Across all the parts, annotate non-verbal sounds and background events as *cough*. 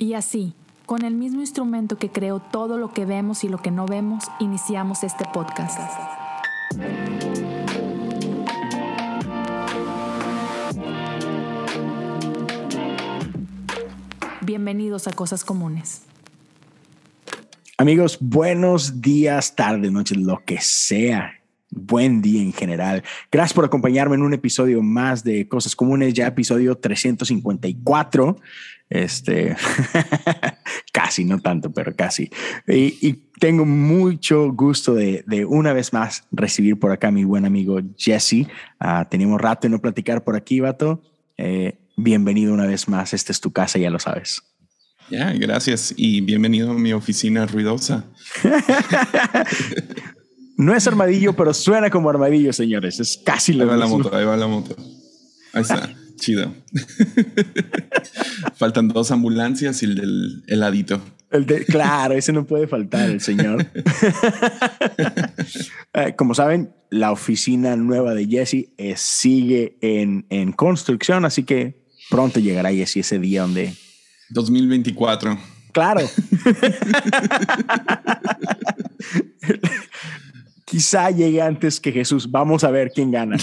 Y así, con el mismo instrumento que creó todo lo que vemos y lo que no vemos, iniciamos este podcast. Bienvenidos a Cosas Comunes. Amigos, buenos días, tarde, noche, lo que sea. Buen día en general. Gracias por acompañarme en un episodio más de Cosas Comunes, ya episodio 354. Este, *laughs* casi, no tanto, pero casi. Y, tengo mucho gusto de, una vez más recibir por acá a mi buen amigo Jesse. Uh, teníamos rato de no platicar por aquí, vato. Eh, bienvenido una vez más. Esta es tu casa, ya lo sabes. Ya, gracias y bienvenido a mi oficina ruidosa. *laughs* no es armadillo, pero suena como armadillo, señores. Es casi lo mismo. Ahí va la moto, ahí va la moto. Ahí está. Chido. *laughs* Faltan dos ambulancias y el del heladito. El de, claro, ese no puede faltar, el señor. *laughs* Eh, como saben, la oficina nueva de Jesse eh, sigue en, en, construcción, así que pronto llegará Jesse ese día donde... 2024. Claro. *laughs* Quizá llegue antes que Jesús. Vamos a ver quién gana.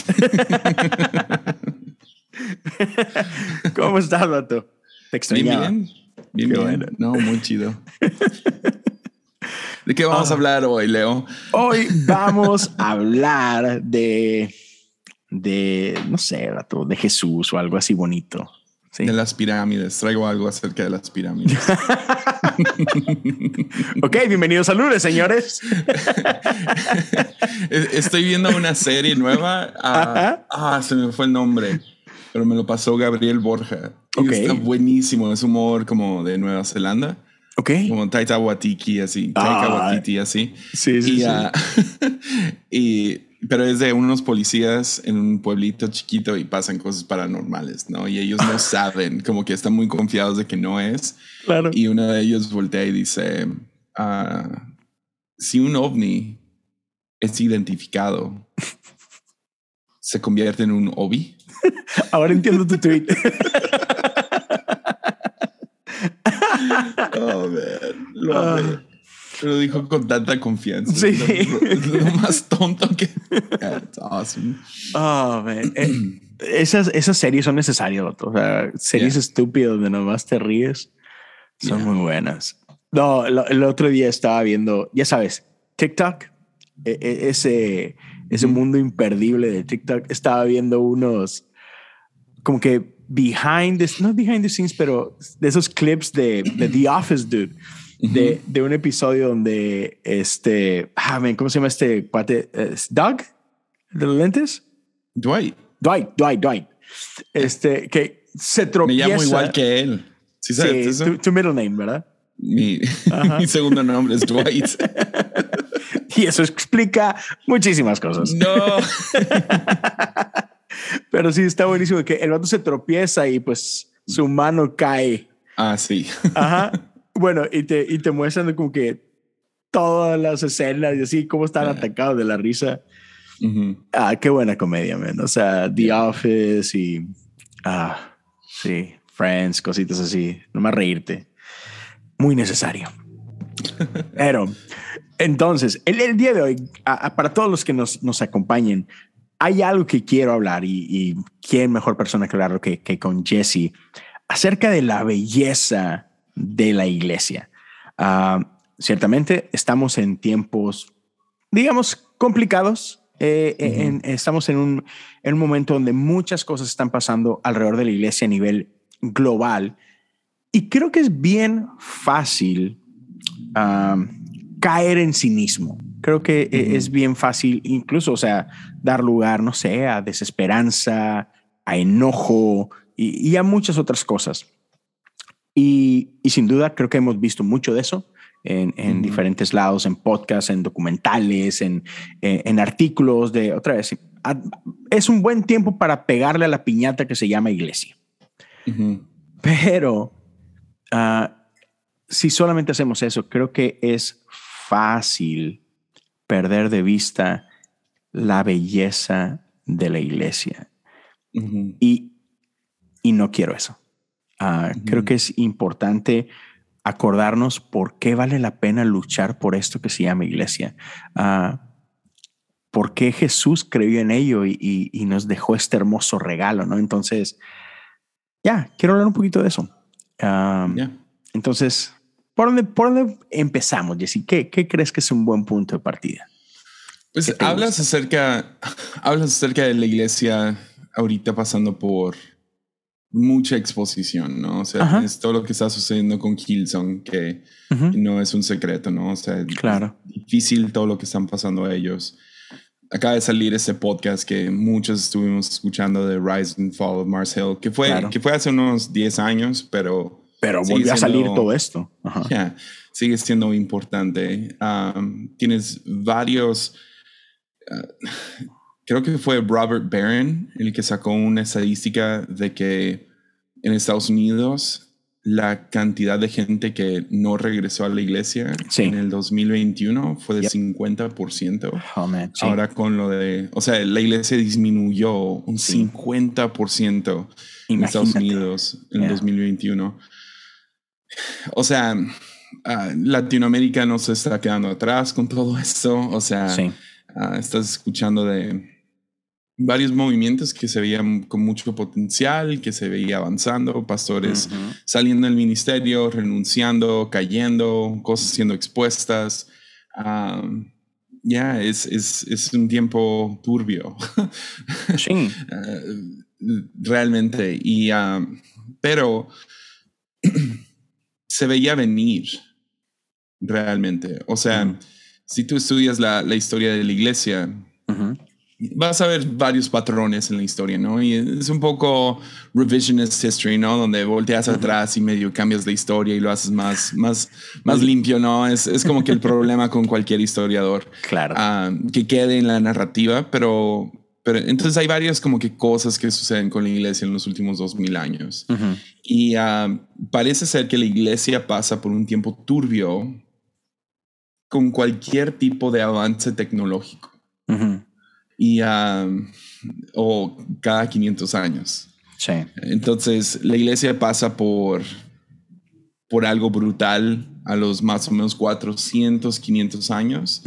*laughs* ¿Cómo estás, Vato? Te extrañaba. Bien, bien. Bien, No, muy chido. *laughs* ¿De qué vamos a ah. hablar hoy, Leo? Hoy *laughs* vamos a hablar de, de, no sé, Vato, de Jesús o algo así bonito. De las pirámides. Traigo algo acerca de las pirámides. ok, bienvenidos a lunes, señores. Estoy viendo una serie nueva. Ah, ah, se me fue el nombre pero me lo pasó Gabriel Borja. Está buenísimo, es humor como de Nueva Zelanda. Ok. Como Taita Watiki, así. Taika Watiti, así. Sí, sí, ah, *laughs* y, pero es de unos policías en un pueblito chiquito y pasan cosas paranormales, ¿no? Y ellos no *laughs* saben, como que están muy confiados de que no es. Claro. Y uno de ellos voltea y dice, ah, si un ovni es identificado, ¿se convierte en un ovi? *laughs* Ahora entiendo tu tweet. *laughs* *laughs* oh, man. Lo, lo, dijo con tanta confianza. Sí. Lo, lo más tonto que. That's awesome. Oh, man. Eh, esas, esas series son necesarias, O sea, series estúpidas donde nomás te ríes son muy buenas. No, el otro día estaba viendo, ya sabes, TikTok, e, e, ese, ese mundo imperdible de TikTok. Estaba viendo unos como que behind the, no behind the scenes, pero de esos clips de, The Office, dude. De, de, un episodio donde este, ah, ¿cómo se llama este cuate? Doug, de los lentes. Dwight. Dwight, Dwight, Dwight. Este, que se tropieza. Me llamo igual que él. Sí, sabes Tu, middle name, ¿verdad? Mi, *laughs* mi segundo nombre es Dwight. *laughs* y eso explica muchísimas cosas. No. *laughs* Pero sí, está buenísimo que el vato se tropieza y pues su mano cae. Ah, sí. *laughs* Ajá. Bueno, y te, y te muestran como que todas las escenas y así, cómo están atacados de la risa. Ah, qué buena comedia, man. O sea, The Office y. Ah, sí, Friends, cositas así. No más reírte. Muy necesario. *laughs* Pero, entonces, el, el día de hoy, para todos los que nos, nos acompañen, hay algo que quiero hablar y, quién mejor persona que hablarlo que, con Jesse acerca de la belleza de la iglesia. Ah, ciertamente estamos en tiempos, digamos, complicados. Eh, estamos en un, en un momento donde muchas cosas están pasando alrededor de la iglesia a nivel global y creo que es bien fácil ah, caer en cinismo. Creo que e, es bien fácil, incluso, o sea, dar lugar, no sé, a desesperanza, a enojo y, a muchas otras cosas. Y, sin duda creo que hemos visto mucho de eso en, diferentes lados, en podcasts, en documentales, en, en, artículos de, otra vez, es un buen tiempo para pegarle a la piñata que se llama iglesia. Pero ah, si solamente hacemos eso, creo que es fácil perder de vista la belleza de la iglesia. y, y no quiero eso. Ah, creo que es importante acordarnos por qué vale la pena luchar por esto que se llama iglesia. Uh, por qué Jesús creyó en ello y, nos dejó este hermoso regalo, ¿no? Entonces, ya, quiero hablar un poquito de eso. Entonces, ¿por dónde, ¿por dónde empezamos, Jesse? ¿Qué, ¿Qué crees que es un buen punto de partida? Pues hablas acerca, hablas acerca de la iglesia ahorita pasando por mucha exposición, ¿no? O sea, es todo lo que está sucediendo con Kilson, que, no es un secreto, ¿no? O sea, claro. es difícil todo lo que están pasando a ellos. Acaba de salir ese podcast que muchos estuvimos escuchando de Rise and Fall of Mars Hill, que fue, que fue hace unos 10 años, pero... Pero volvió a salir todo esto. sigue siendo importante. Um, tienes varios... Uh, creo que fue Robert Barron el que sacó una estadística de que en Estados Unidos la cantidad de gente que no regresó a la iglesia en el 2021 fue del 50%. Ahora con lo de, o sea, la iglesia disminuyó un 50% en Estados Unidos en el 2021. O sea, ah, Latinoamérica no se está quedando atrás con todo esto. O sea, ah, estás escuchando de varios movimientos que se veían con mucho potencial, que se veía avanzando, pastores saliendo del ministerio, renunciando, cayendo, cosas siendo expuestas. ya, es, es, es, un tiempo turbio. *laughs* Sí. Ah, realmente. Y, pero *clears throat* se veía venir, realmente. O sea, si tú estudias la, la, historia de la iglesia, vas a ver varios patrones en la historia, ¿no? Y es un poco revisionist history, ¿no? Donde volteas atrás y medio cambias la historia y lo haces más, más, más limpio, ¿no? Es, es como que el problema con cualquier historiador. Claro. Ah, que quede en la narrativa, pero, pero entonces hay varias como que cosas que suceden con la iglesia en los últimos dos mil años. Y ah, parece ser que la iglesia pasa por un tiempo turbio con cualquier tipo de avance tecnológico y o cada 500 años. Sí. Entonces, la iglesia pasa por, por algo brutal a los más o menos 400, 500 años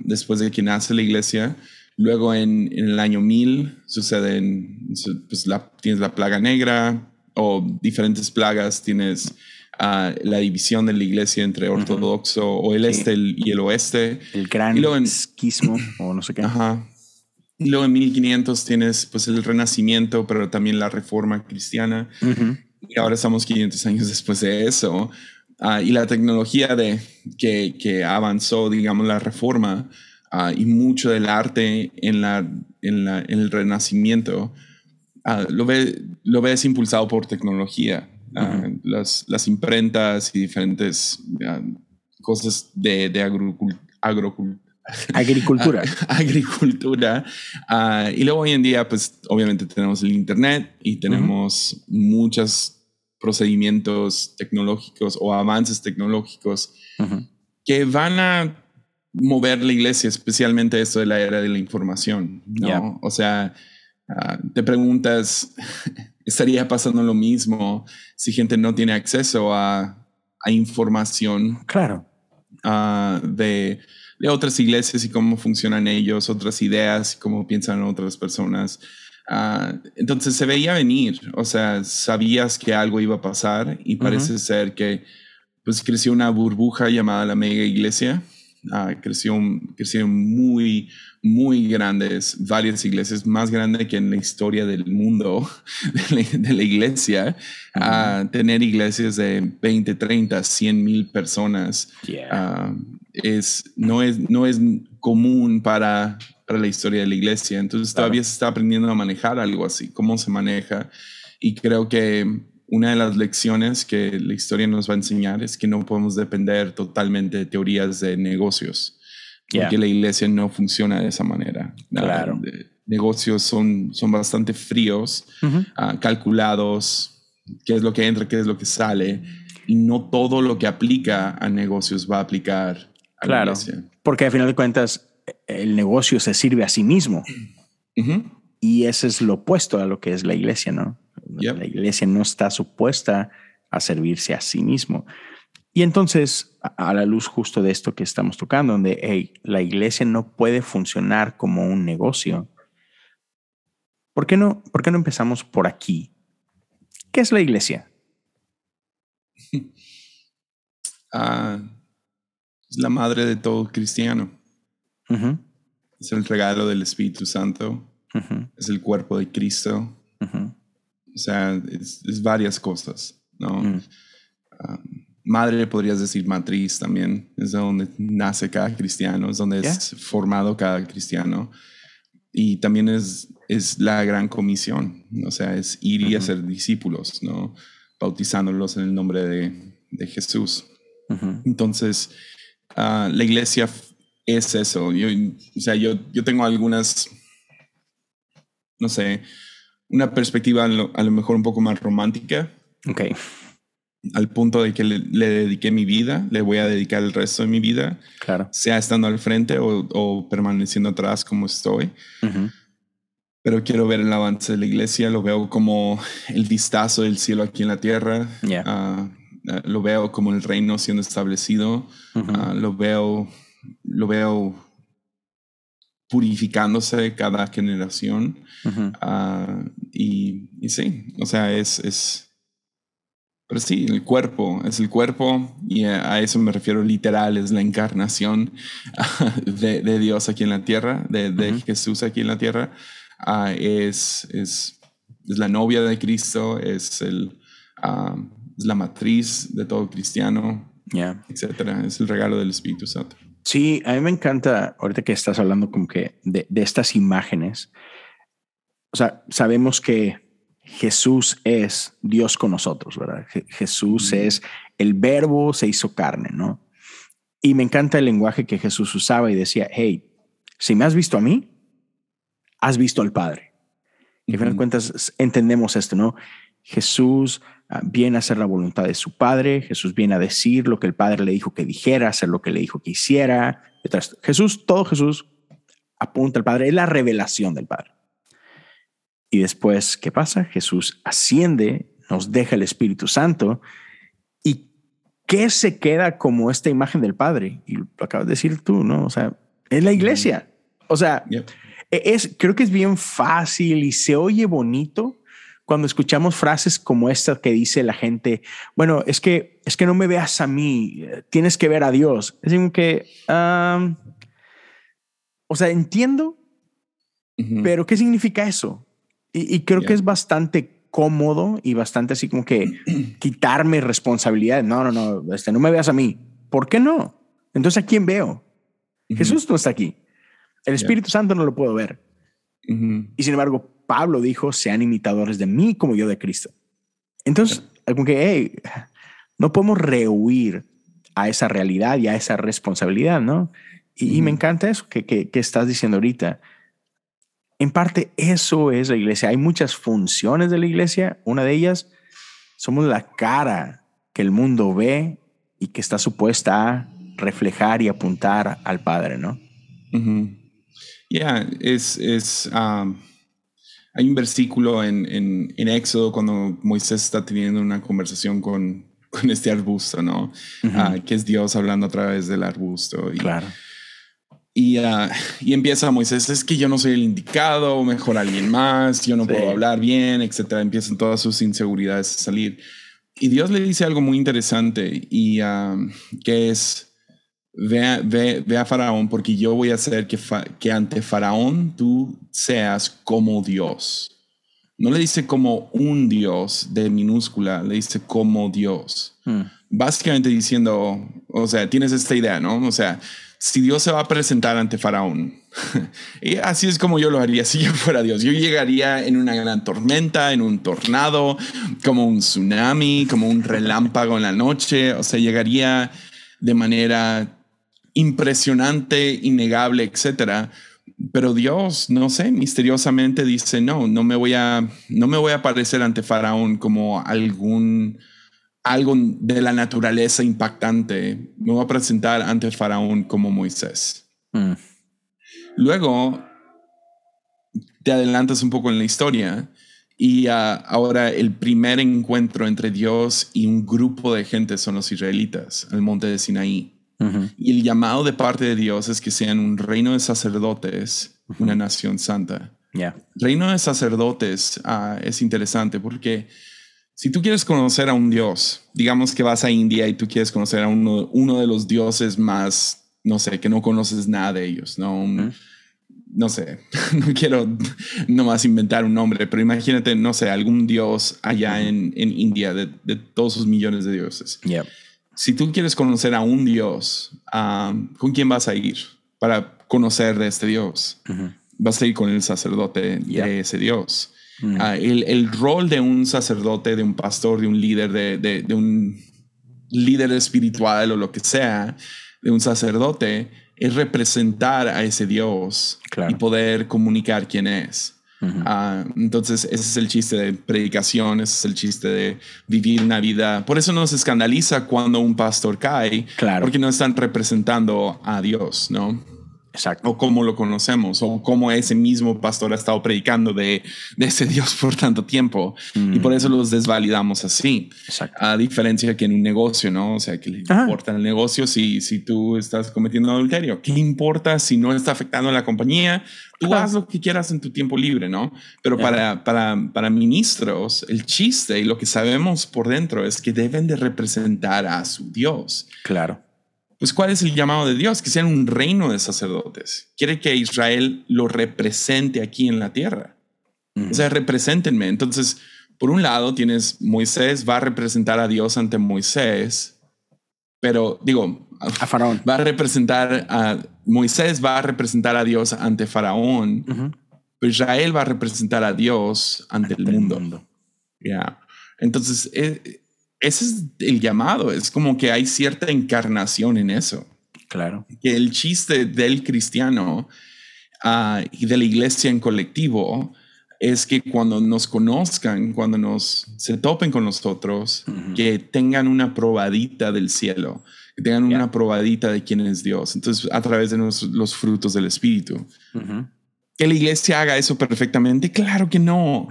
después de que nace la iglesia. Luego, en, en el año 1000, suceden, pues la, tienes la plaga negra o diferentes plagas, tienes la división de la iglesia entre ortodoxo o el este y el oeste. El gran esquismo o no sé qué. Ajá. Y luego en 1500 tienes pues el renacimiento, pero también la reforma cristiana. Y ahora estamos 500 años después de eso. Ah, y la tecnología de, que, que avanzó, digamos, la reforma ah, y mucho del arte en, la, en, la, en el renacimiento, ah, lo, ve, lo ves impulsado por tecnología. las, las, imprentas y diferentes cosas de, de *laughs* agricultura Agricultura. *laughs* agricultura. Ah, y luego hoy en día, pues obviamente tenemos el Internet y tenemos muchos procedimientos tecnológicos o avances tecnológicos que van a mover la iglesia, especialmente esto de la era de la información. ¿no? O sea, ah, te preguntas, *laughs* ¿estaría pasando lo mismo si gente no tiene acceso a, a información? Claro. Uh, de de otras iglesias y cómo funcionan ellos, otras ideas cómo piensan otras personas. Ah, entonces se veía venir, o sea, sabías que algo iba a pasar y parece ser que pues creció una burbuja llamada la mega iglesia. Uh, creció, crecieron muy, muy grandes, varias iglesias, más grandes que en la historia del mundo *laughs* de la, iglesia. a tener iglesias de 20, 30, 100 mil personas es, no, es, no es común para, para la historia de la iglesia. Entonces todavía se está aprendiendo a manejar algo así, cómo se maneja. Y creo que una de las lecciones que la historia nos va a enseñar es que no podemos depender totalmente de teorías de negocios, porque la iglesia no funciona de esa manera. Claro. negocios son, son bastante fríos, ah, calculados, qué es lo que entra, qué es lo que sale, y no todo lo que aplica a negocios va a aplicar claro, porque al final de cuentas el negocio se sirve a sí mismo. Y ese es lo opuesto a lo que es la iglesia, ¿no? La iglesia no está supuesta a servirse a sí mismo. Y entonces, a la luz justo de esto que estamos tocando, donde la iglesia no puede funcionar como un negocio, ¿por qué, no, ¿por qué no empezamos por aquí? ¿Qué es la iglesia? *laughs* Ah, es la madre de todo cristiano. Es el regalo del Espíritu Santo. Es el cuerpo de Cristo. O sea, es, varias cosas, ¿no? Mm. Ah, madre podrías decir matriz también. Es donde nace cada cristiano, es donde es formado cada cristiano. Y también es, es la gran comisión. O sea, es ir y hacer discípulos, ¿no? Bautizándolos en el nombre de, de Jesús. Entonces, ah, la iglesia es eso. Yo, o sea, yo, yo tengo algunas, no sé, una perspectiva a lo, mejor un poco más romántica. Ok. Al punto de que le, dediqué mi vida, le voy a dedicar el resto de mi vida. Claro. Sea estando al frente o, permaneciendo atrás como estoy. Pero quiero ver el avance de la iglesia, lo veo como el vistazo del cielo aquí en la tierra. Yeah. Eh, lo veo como el reino siendo establecido, ah, lo veo, lo veo purificándose cada generación. Ah, y, y, sí, o sea, es, es, pero sí, el cuerpo, es el cuerpo y a, eso me refiero literal, es la encarnación *laughs* de, de Dios aquí en la tierra, de, de Jesús aquí en la tierra. Ah, es, es, es, la novia de Cristo, es el es la matriz de todo cristiano, etcétera. Es el regalo del Espíritu Santo. Sí, a mí me encanta, ahorita que estás hablando como que de, estas imágenes, o sea, sabemos que Jesús es Dios con nosotros, ¿verdad? Jesús es el verbo se hizo carne, ¿no? Y me encanta el lenguaje que Jesús usaba y decía, hey, si me has visto a mí, has visto al Padre. Y a fin de cuentas entendemos esto, ¿no? Jesús viene a hacer la voluntad de su Padre, Jesús viene a decir lo que el Padre le dijo que dijera, hacer lo que le dijo que hiciera. Jesús, todo Jesús apunta al Padre, es la revelación del Padre. Y después, ¿qué pasa? Jesús asciende, nos deja el Espíritu Santo y ¿qué se queda como esta imagen del Padre? Y lo acabas de decir tú, ¿no? O sea, es la iglesia. O sea, e-, es, creo que es bien fácil y se oye bonito cuando escuchamos frases como esta que dice la gente, bueno, es que es que no me veas a mí, tienes que ver a Dios. Es como que, o sea, entiendo, pero ¿qué significa eso? Y, creo que es bastante cómodo y bastante así como que *clears throat* quitarme responsabilidad. No, no, no, este, no me veas a mí. ¿Por qué no? Entonces, ¿a quién veo? Jesús no está aquí. El Espíritu Santo no lo puedo ver. Y sin embargo, Pablo dijo, sean imitadores de mí como yo de Cristo. Entonces, como que, hey, no podemos rehuir a esa realidad y a esa responsabilidad, ¿no? Y, me encanta eso que, que, que, estás diciendo ahorita. En parte, eso es la iglesia. Hay muchas funciones de la iglesia. Una de ellas, somos la cara que el mundo ve y que está supuesta a reflejar y apuntar al Padre, ¿no? Ya, es, es um, hay un versículo en, en, en, Éxodo cuando Moisés está teniendo una conversación con, con este arbusto, ¿no? Ah, que es Dios hablando a través del arbusto. Y, claro. Y, uh, y, empieza Moisés, es que yo no soy el indicado, mejor alguien más, yo no puedo hablar bien, etcétera. Empiezan todas sus inseguridades a salir. Y Dios le dice algo muy interesante y uh, que es, Ve, ve, a Faraón porque yo voy a hacer que, que ante Faraón tú seas como Dios. No le dice como un Dios de minúscula, le dice como Dios. Hmm. Básicamente diciendo, o sea, tienes esta idea, ¿no? O sea, si Dios se va a presentar ante Faraón, *laughs* y así es como yo lo haría si yo fuera Dios. Yo llegaría en una gran tormenta, en un tornado, como un tsunami, como un relámpago en la noche, o sea, llegaría de manera impresionante, innegable, etcétera. Pero Dios, no sé, misteriosamente dice, no, no me voy a, no me voy a aparecer ante Faraón como algún, algo de la naturaleza impactante. Me voy a presentar ante Faraón como Moisés. Mm. Luego, te adelantas un poco en la historia Y ah, ahora el primer encuentro entre Dios y un grupo de gente son los israelitas, el monte de Sinaí. Y el llamado de parte de Dios es que sean un reino de sacerdotes, una nación santa. Reino de sacerdotes ah, es interesante porque si tú quieres conocer a un dios, digamos que vas a India y tú quieres conocer a uno, uno de los dioses más, no sé, que no conoces nada de ellos, ¿no? no sé, *laughs* no quiero nomás inventar un nombre, pero imagínate, no sé, algún dios allá en, en, India de, de, todos sus millones de dioses. Si tú quieres conocer a un dios, ¿con quién vas a ir para conocer de este dios? Vas a ir con el sacerdote de ese dios. Ah, el, el, rol de un sacerdote, de un pastor, de un líder, de, de, de un líder espiritual o lo que sea, de un sacerdote, es representar a ese Dios y poder comunicar quién es. Ah, entonces, ese es el chiste de predicación, ese es el chiste de vivir una vida. Por eso nos escandaliza cuando un pastor cae, porque no están representando a Dios, ¿no? Exacto. O cómo lo conocemos, o cómo ese mismo pastor ha estado predicando de, de ese *laughs* Dios por tanto tiempo. Y por eso los desvalidamos así. Exacto. A diferencia que en un negocio, ¿no? O sea, que le importa el negocio si, si tú estás cometiendo adulterio. ¿Qué importa si no está afectando a la compañía? Tú haz lo que quieras en tu tiempo libre, ¿no? Pero para, para, para ministros, el chiste y lo que sabemos por dentro es que deben de representar a su Dios. Claro pues ¿cuál es el llamado de Dios? Que sean un reino de sacerdotes. Quiere que Israel lo represente aquí en la tierra. O sea, represéntenme. Entonces, por un lado tienes Moisés va a representar a Dios ante Moisés, pero digo, a Faraón. Va a representar a Moisés va a representar a Dios ante Faraón, pero Israel va a representar a Dios ante, el mundo. Ya. Entonces, eh, ese es el llamado, es como que hay cierta encarnación en eso. Claro. Que el chiste del cristiano ah, y de la iglesia en colectivo es que cuando nos conozcan, cuando nos se topen con nosotros, que tengan una probadita del cielo, que tengan una probadita de quién es Dios. Entonces, a través de los frutos del Espíritu que la iglesia haga eso perfectamente? Claro que no.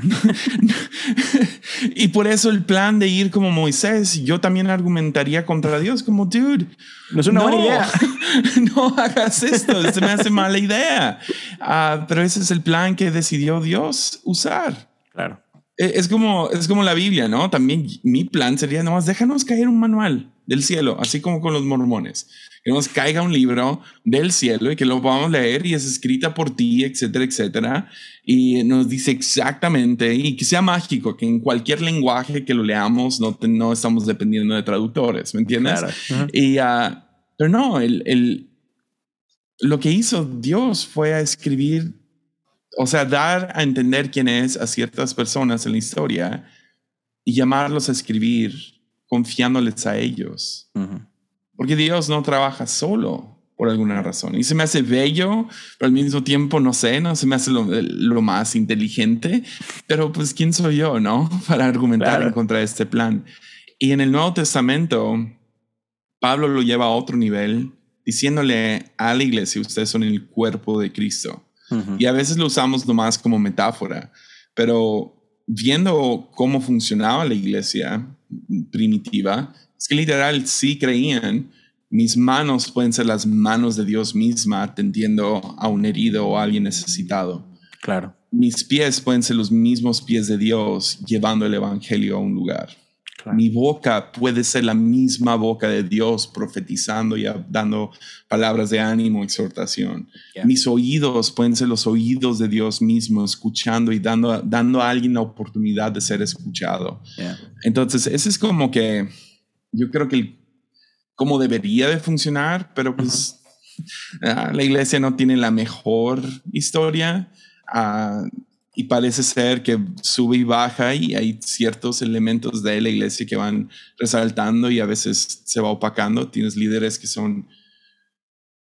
*laughs* y por eso el plan de ir como Moisés, yo también argumentaría contra Dios como, dude, no es una buena idea. *laughs* no hagas esto, se me hace mala idea. Ah, pero ese es el plan que decidió Dios usar. Claro. E, es como, es como la Biblia, ¿no? También mi plan sería, nomás déjanos caer un manual del cielo, así como con los mormones que nos caiga un libro del cielo y que lo podamos leer y es escrita por ti, etcétera, etcétera. Y nos dice exactamente y que sea mágico, que en cualquier lenguaje que lo leamos no, no estamos dependiendo de traductores, ¿me entiendes? Y, uh, pero no, el, el, lo que hizo Dios fue a escribir, o sea, dar a entender quién es a ciertas personas en la historia y llamarlos a escribir confiándoles a ellos. Porque Dios no trabaja solo por alguna razón. Y se me hace bello, pero al mismo tiempo, no sé, no se me hace lo, más inteligente. Pero pues, ¿quién soy yo, no? *laughs* Para argumentar en contra de este plan. Y en el Nuevo Testamento, Pablo lo lleva a otro nivel, diciéndole a la iglesia, ustedes son el cuerpo de Cristo. Y a veces lo usamos nomás como metáfora, pero viendo cómo funcionaba la iglesia primitiva, es que literal sí creían, mis manos pueden ser las manos de Dios misma atendiendo a un herido o a alguien necesitado. Claro. Mis pies pueden ser los mismos pies de Dios llevando el Evangelio a un lugar. Mi boca puede ser la misma boca de Dios profetizando y dando palabras de ánimo, exhortación. Mis oídos pueden ser los oídos de Dios mismo, escuchando y dando, dando a alguien la oportunidad de ser escuchado. Entonces, ese es como que yo creo que como debería de funcionar, pero pues ah, la iglesia no tiene la mejor historia ah, y parece ser que sube y baja y hay ciertos elementos de la iglesia que van resaltando y a veces se va opacando. Tienes líderes que son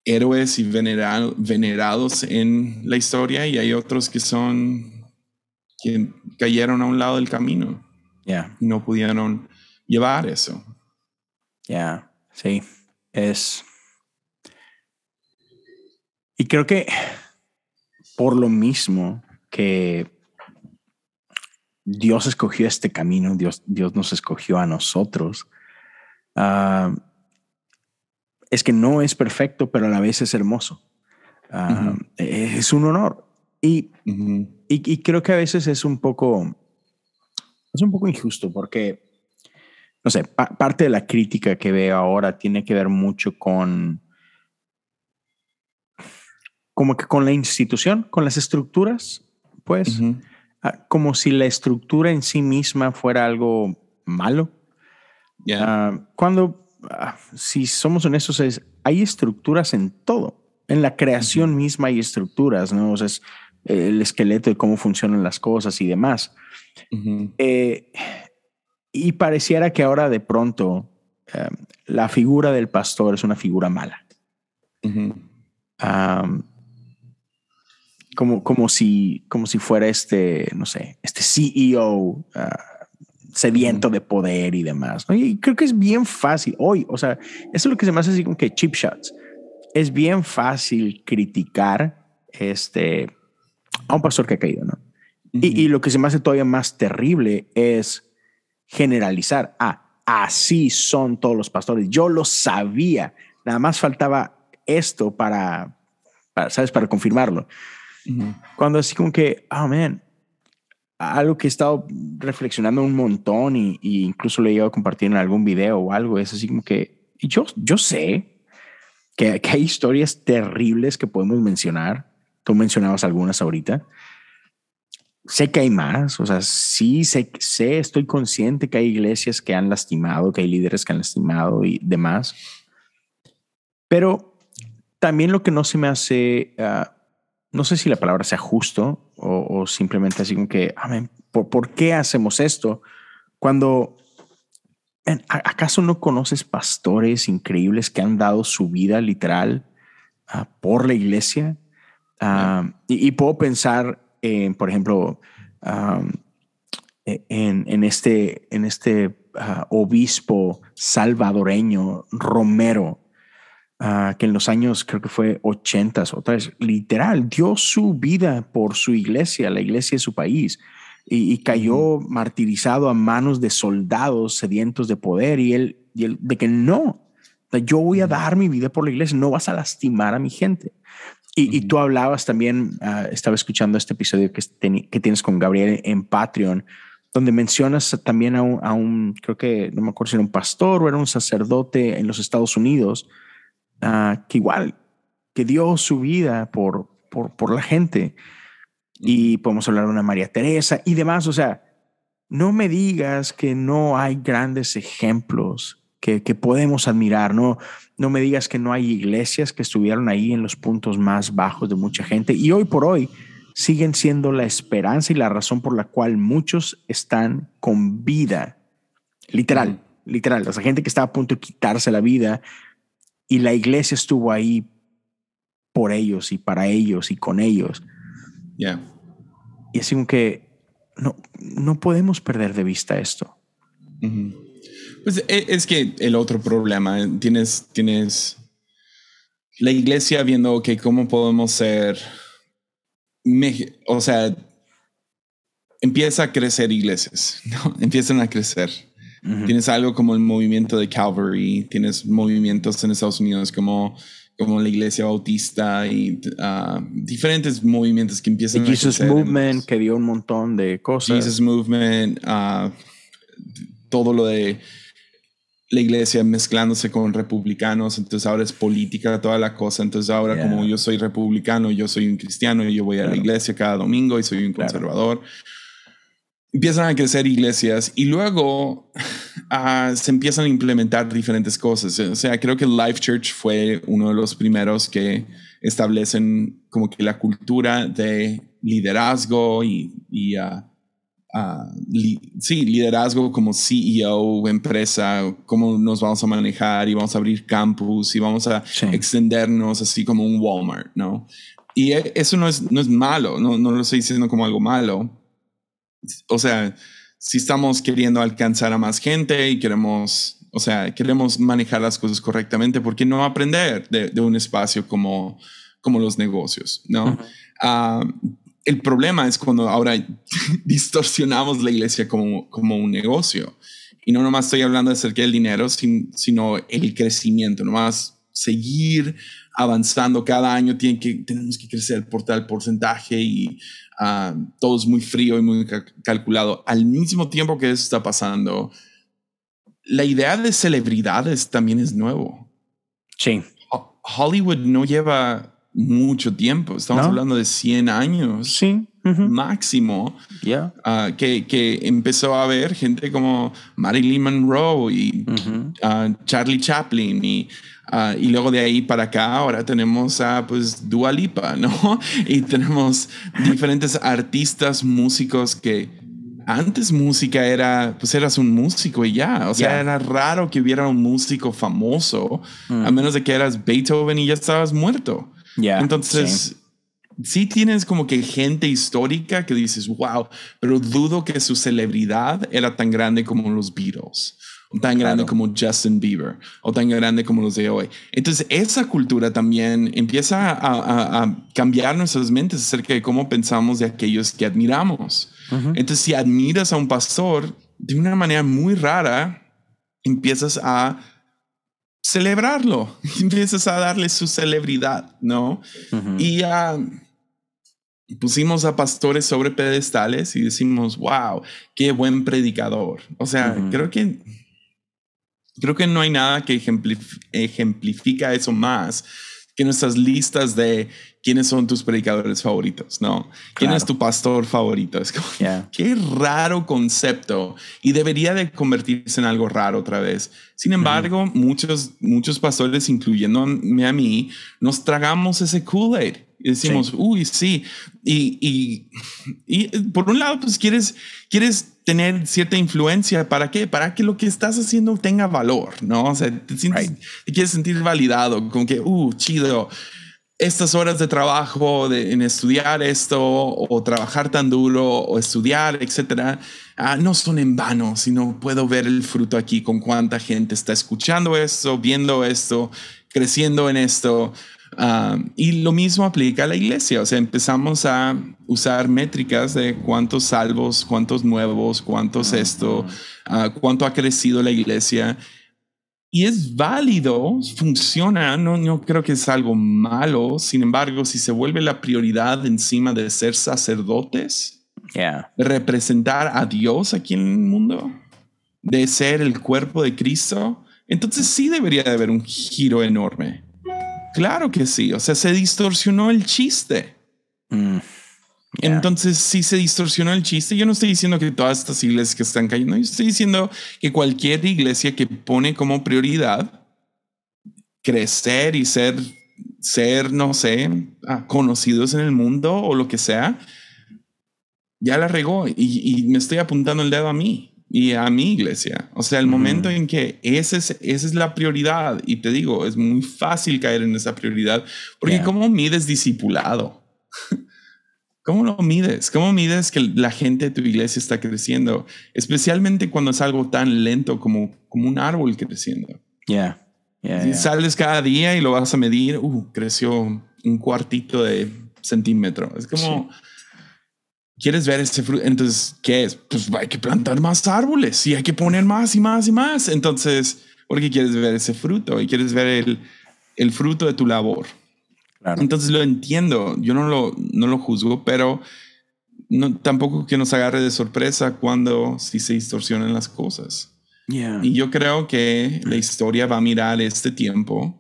héroes y venerados en la historia y hay otros que son que cayeron a un lado del camino y no pudieron llevar eso. Ya, sí, es... Y creo que por lo mismo que Dios escogió este camino, Dios, Dios nos escogió a nosotros. Ah, es que no es perfecto, pero a la vez es hermoso. Ah, es un honor. Y, y, creo que a veces es un poco, es un poco injusto porque, no sé, parte de la crítica que veo ahora tiene que ver mucho con, como que con la institución, con las estructuras, pues, como si la estructura en sí misma fuera algo malo. Ah, cuando, ah, si somos honestos, es, hay estructuras en todo. En la creación misma hay estructuras, ¿no? O sea, es el esqueleto de cómo funcionan las cosas y demás. Eh, y pareciera que ahora de pronto eh, la figura del pastor es una figura mala como, como, si, como si fuera este, no sé, este CEO ah, sediento de poder y demás. Y creo que es bien fácil hoy, o sea, eso es lo que se me hace así como que chip shots. Es bien fácil criticar este, a un pastor que ha caído, ¿no? y, y, lo que se me hace todavía más terrible es generalizar. Ah, así son todos los pastores. Yo lo sabía. Nada más faltaba esto para, para ¿sabes? Para confirmarlo. Cuando así como que, oh man, algo que he estado reflexionando un montón y, incluso le he ido a compartir en algún video o algo, es así como que yo, yo sé que, hay historias terribles que podemos mencionar. Tú mencionabas algunas ahorita. Sé que hay más, o sea, sí sé, sé, estoy consciente que hay iglesias que han lastimado, que hay líderes que han lastimado y demás. Pero también lo que no se me hace uh, no sé si la palabra sea justo o, simplemente así como que, amén, ¿por, qué hacemos esto? Cuando, ¿acaso no conoces pastores increíbles que han dado su vida literal ah, por la iglesia? Ah, y, puedo pensar en, por ejemplo, e, en, este, en este ah, obispo salvadoreño Romero, Ah, que en los años, creo que fue 80, otra vez, literal, dio su vida por su iglesia, la iglesia de su país, y, cayó martirizado a manos de soldados sedientos de poder, y él, y él de que no, yo voy a dar mi vida por la iglesia, no vas a lastimar a mi gente. Y, tú hablabas también, ah, estaba escuchando este episodio que, que tienes con Gabriel en Patreon, donde mencionas también a un, a un, creo que no me acuerdo si era un pastor o era un sacerdote en los Estados Unidos, Ah, que igual, que dio su vida por, por, por la gente. Y podemos hablar de una María Teresa y demás. O sea, no me digas que no hay grandes ejemplos que, que, podemos admirar. No, no me digas que no hay iglesias que estuvieron ahí en los puntos más bajos de mucha gente y hoy por hoy siguen siendo la esperanza y la razón por la cual muchos están con vida. Literal, literal. O sea, gente que está a punto de quitarse la vida y la iglesia estuvo ahí por ellos y para ellos y con ellos. Ya. Y así que no, no podemos perder de vista esto. Pues e, es que el otro problema, tienes, tienes la iglesia viendo que cómo podemos ser, o sea, empieza a crecer iglesias, *laughs* ¿no? empiezan a crecer. Tienes algo como el movimiento de Calvary, tienes movimientos en Estados Unidos como, como la iglesia bautista y ah, diferentes movimientos que empiezan a Jesus Movement, que dio un montón de cosas. Jesus Movement, uh, todo lo de la iglesia mezclándose con republicanos, entonces ahora es política toda la cosa, entonces ahora como yo soy republicano, yo soy un cristiano yo voy a la iglesia cada domingo y soy un conservador empiezan a crecer iglesias y luego *laughs* ah, se empiezan a implementar diferentes cosas. O sea, creo que Life Church fue uno de los primeros que establecen como que la cultura de liderazgo y, y uh, sí, liderazgo como CEO, empresa, cómo nos vamos a manejar y vamos a abrir campus y vamos a extendernos así como un Walmart, ¿no? Y e, eso no es, no es malo, no, no lo estoy diciendo como algo malo, o sea, si estamos queriendo alcanzar a más gente y queremos, o sea, queremos manejar las cosas correctamente, ¿por qué no aprender de, un espacio como, como los negocios? ¿no? Ah, el problema es cuando ahora *laughs* distorsionamos la iglesia como, como un negocio. Y no nomás estoy hablando acerca del dinero, sino el crecimiento, nomás seguir avanzando cada año, tiene que, tenemos que crecer por tal porcentaje y uh, todo es muy frío y muy calculado. Al mismo tiempo que eso está pasando, la idea de celebridades también es nuevo. Sí. Hollywood no lleva mucho tiempo, estamos hablando de 100 años. Sí máximo ah, que, que, empezó a ver gente como Marilyn Monroe y ah, Charlie Chaplin y, ah, y luego de ahí para acá ahora tenemos a pues Dua Lipa, *laughs* ¿no? Y tenemos diferentes artistas, músicos que antes música era, pues eras un músico y ya, o sea, era raro que hubiera un músico famoso, mm. a menos de que eras Beethoven y ya estabas muerto. Entonces, sí tienes como que gente histórica que dices, wow, pero dudo que su celebridad era tan grande como los Beatles, o tan grande como Justin Bieber, o tan grande como los de hoy. Entonces, esa cultura también empieza a, cambiar nuestras mentes acerca de cómo pensamos de aquellos que admiramos. Entonces, si admiras a un pastor de una manera muy rara, empiezas a celebrarlo, *laughs* empiezas a darle su celebridad, ¿no? Y pusimos a pastores sobre pedestales y decimos, wow, qué buen predicador. O sea, creo que creo que no hay nada que ejemplifica eso más que nuestras listas de quiénes son tus predicadores favoritos, ¿no? ¿Quién es tu pastor favorito? Es como, qué raro concepto y debería de convertirse en algo raro otra vez. Sin embargo, muchos, muchos pastores, incluyéndome a mí, nos tragamos ese Kool-Aid y decimos, uy, sí. Y, y, y, por un lado, pues quieres, quieres tener cierta influencia. ¿Para qué? Para que lo que estás haciendo tenga valor, ¿no? O sea, te, quieres sentir validado, como que, uh, chido. Estas horas de trabajo de, en estudiar esto o trabajar tan duro o estudiar, etcétera, ah, no son en vano, sino puedo ver el fruto aquí con cuánta gente está escuchando esto, viendo esto, creciendo en esto. Ah, y lo mismo aplica a la iglesia, o sea, empezamos a usar métricas de cuántos salvos, cuántos nuevos, cuántos esto, uh, cuánto ha crecido la iglesia. Y es válido, funciona, no, no creo que es algo malo, sin embargo, si se vuelve la prioridad encima de ser sacerdotes, de representar a Dios aquí en el mundo, de ser el cuerpo de Cristo, entonces sí debería de haber un giro enorme. Claro que sí, o sea, se distorsionó el chiste. Mm, Entonces, si se distorsionó el chiste, yo no estoy diciendo que todas estas iglesias que están cayendo, yo estoy diciendo que cualquier iglesia que pone como prioridad crecer y ser, ser, no sé, ah, conocidos en el mundo o lo que sea, ya la regó y me estoy apuntando el dedo a mí y a mi iglesia. O sea, el momento en que esa es, esa es la prioridad, y te digo, es muy fácil caer en esa prioridad, porque ¿cómo mides discipulado? *laughs* ¿Cómo lo mides? ¿Cómo mides que la gente de tu iglesia está creciendo? Especialmente cuando es algo tan lento como, como un árbol creciendo. Ya. si sales cada día y lo vas a medir, uh, creció un cuartito de centímetro. Es como quieres ver ese fruto. Entonces, ¿qué es? Pues hay que plantar más árboles y hay que poner más y más y más. Entonces, porque quieres ver ese fruto y quieres ver el, el fruto de tu labor. Entonces lo entiendo, yo no lo, no lo juzgo, pero no, tampoco que nos agarre de sorpresa cuando si se distorsionan las cosas. Y yo creo que la historia va a mirar este tiempo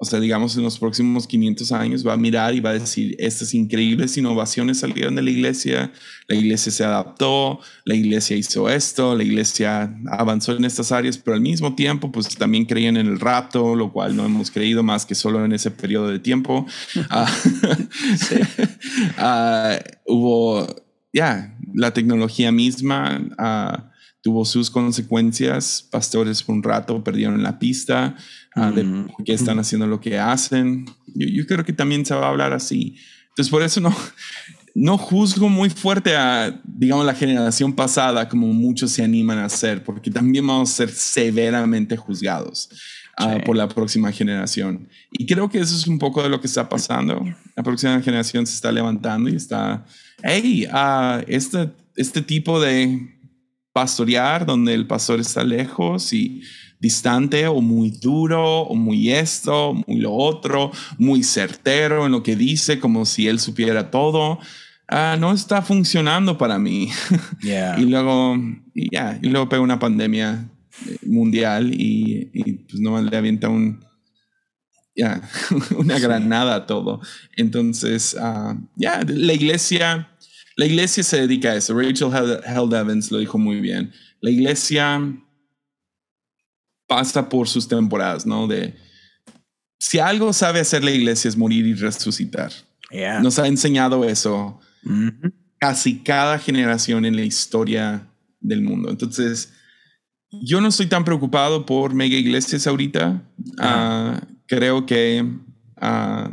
o sea, digamos, en los próximos 500 años va a mirar y va a decir, estas increíbles innovaciones salieron de la iglesia, la iglesia se adaptó, la iglesia hizo esto, la iglesia avanzó en estas áreas, pero al mismo tiempo, pues también creían en el rapto, lo cual no hemos creído más que solo en ese periodo de tiempo. *laughs* *laughs* Ah, hubo, ya, la tecnología misma. Uh, tuvo sus consecuencias. Pastores por un rato perdieron la pista uh, de por qué están haciendo lo que hacen. Yo, creo que también se va a hablar así. Entonces, por eso no, *laughs* no juzgo muy fuerte a, digamos, la generación pasada como muchos se animan a hacer, porque también vamos a ser severamente juzgados ah, por la próxima generación. Y creo que eso es un poco de lo que está pasando. La próxima generación se está levantando y está, hey, uh, este, este tipo de pastorear donde el pastor está lejos y distante o muy duro o muy esto, muy lo otro, muy certero en lo que dice, como si él supiera todo. Ah, no está funcionando para mí. *laughs* y luego, y ya, y luego pega una pandemia eh, mundial y, y pues no le avienta un, ya, *laughs* una granada a todo. Entonces, ah, ya, la iglesia, la iglesia se dedica a eso. Rachel Held Evans lo dijo muy bien. La iglesia pasa por sus temporadas, ¿no? De si algo sabe hacer la iglesia es morir y resucitar. Nos ha enseñado eso casi cada generación en la historia del mundo. Entonces, yo no estoy tan preocupado por mega iglesias ahorita. Ah, creo que ah,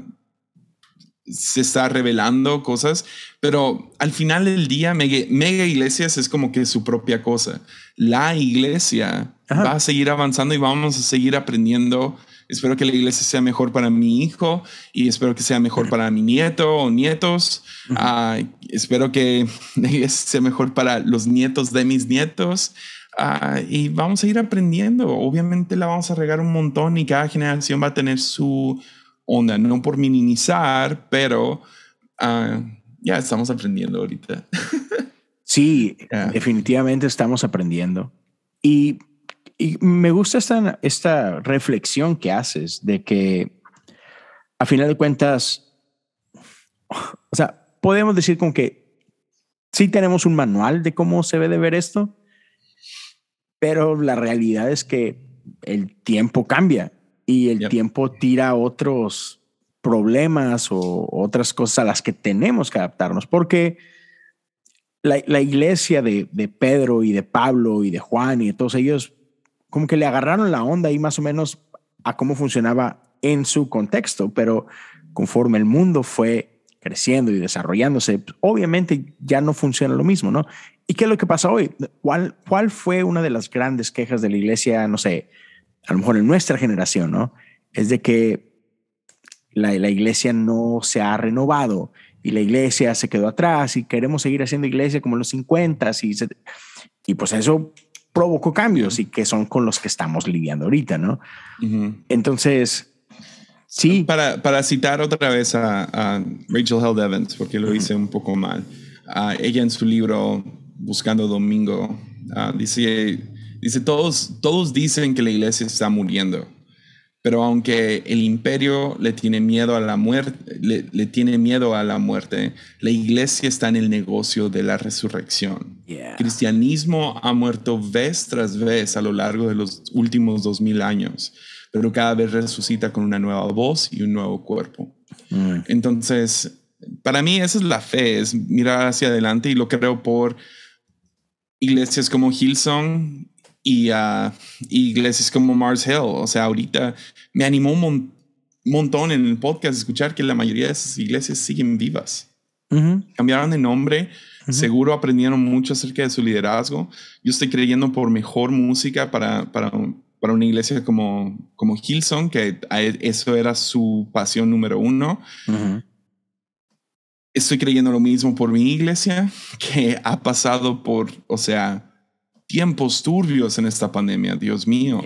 se está revelando cosas, pero al final del día, mega, iglesias es como que su propia cosa. La iglesia va a seguir avanzando y vamos a seguir aprendiendo. Espero que la iglesia sea mejor para mi hijo y espero que sea mejor para mi nieto o nietos. Ah, espero que *laughs* la iglesia sea mejor para los nietos de mis nietos. Ah, y vamos a ir aprendiendo. Obviamente la vamos a regar un montón y cada generación va a tener su, onda, no por minimizar, pero ah, ya estamos aprendiendo ahorita. *laughs* sí, definitivamente estamos aprendiendo. Y, me gusta esta, esta reflexión que haces de que a final de cuentas, o sea, podemos decir con que sí tenemos un manual de cómo se debe de ver esto, pero la realidad es que el tiempo cambia y el tiempo tira otros problemas o otras cosas a las que tenemos que adaptarnos, porque la, iglesia de, Pedro y de Pablo y de Juan y de todos ellos, como que le agarraron la onda ahí más o menos a cómo funcionaba en su contexto, pero conforme el mundo fue creciendo y desarrollándose, pues, obviamente ya no funciona lo mismo, ¿no? ¿Y qué es lo que pasa hoy? ¿Cuál, ¿Cuál fue una de las grandes quejas de la iglesia, no sé, a lo mejor en nuestra generación, ¿no? Es de que la, la, iglesia no se ha renovado y la iglesia se quedó atrás y queremos seguir haciendo iglesia como en los 50 y, y pues eso provocó cambios y que son con los que estamos lidiando ahorita, ¿no? Entonces, sí. Para, para, citar otra vez a, Rachel Held Evans, porque lo hice un poco mal, ella en su libro Buscando Domingo uh, dice Dice, todos, todos dicen que la iglesia está muriendo, pero aunque el imperio le tiene miedo a la muerte, le, tiene miedo a la muerte, la iglesia está en el negocio de la resurrección. El cristianismo ha muerto vez tras vez a lo largo de los últimos dos mil años, pero cada vez resucita con una nueva voz y un nuevo cuerpo. Mm. Entonces, para mí esa es la fe, es mirar hacia adelante y lo creo por iglesias como Hillsong y uh, iglesias como Mars Hill. O sea, ahorita me animó un montón en el podcast escuchar que la mayoría de esas iglesias siguen vivas. Cambiaron de nombre, seguro aprendieron mucho acerca de su liderazgo. Yo estoy creyendo por mejor música para, para, para una iglesia como, como Hillsong, que eso era su pasión número uno. Estoy creyendo lo mismo por mi iglesia, que ha pasado por, o sea, tiempos turbios en esta pandemia, Dios mío.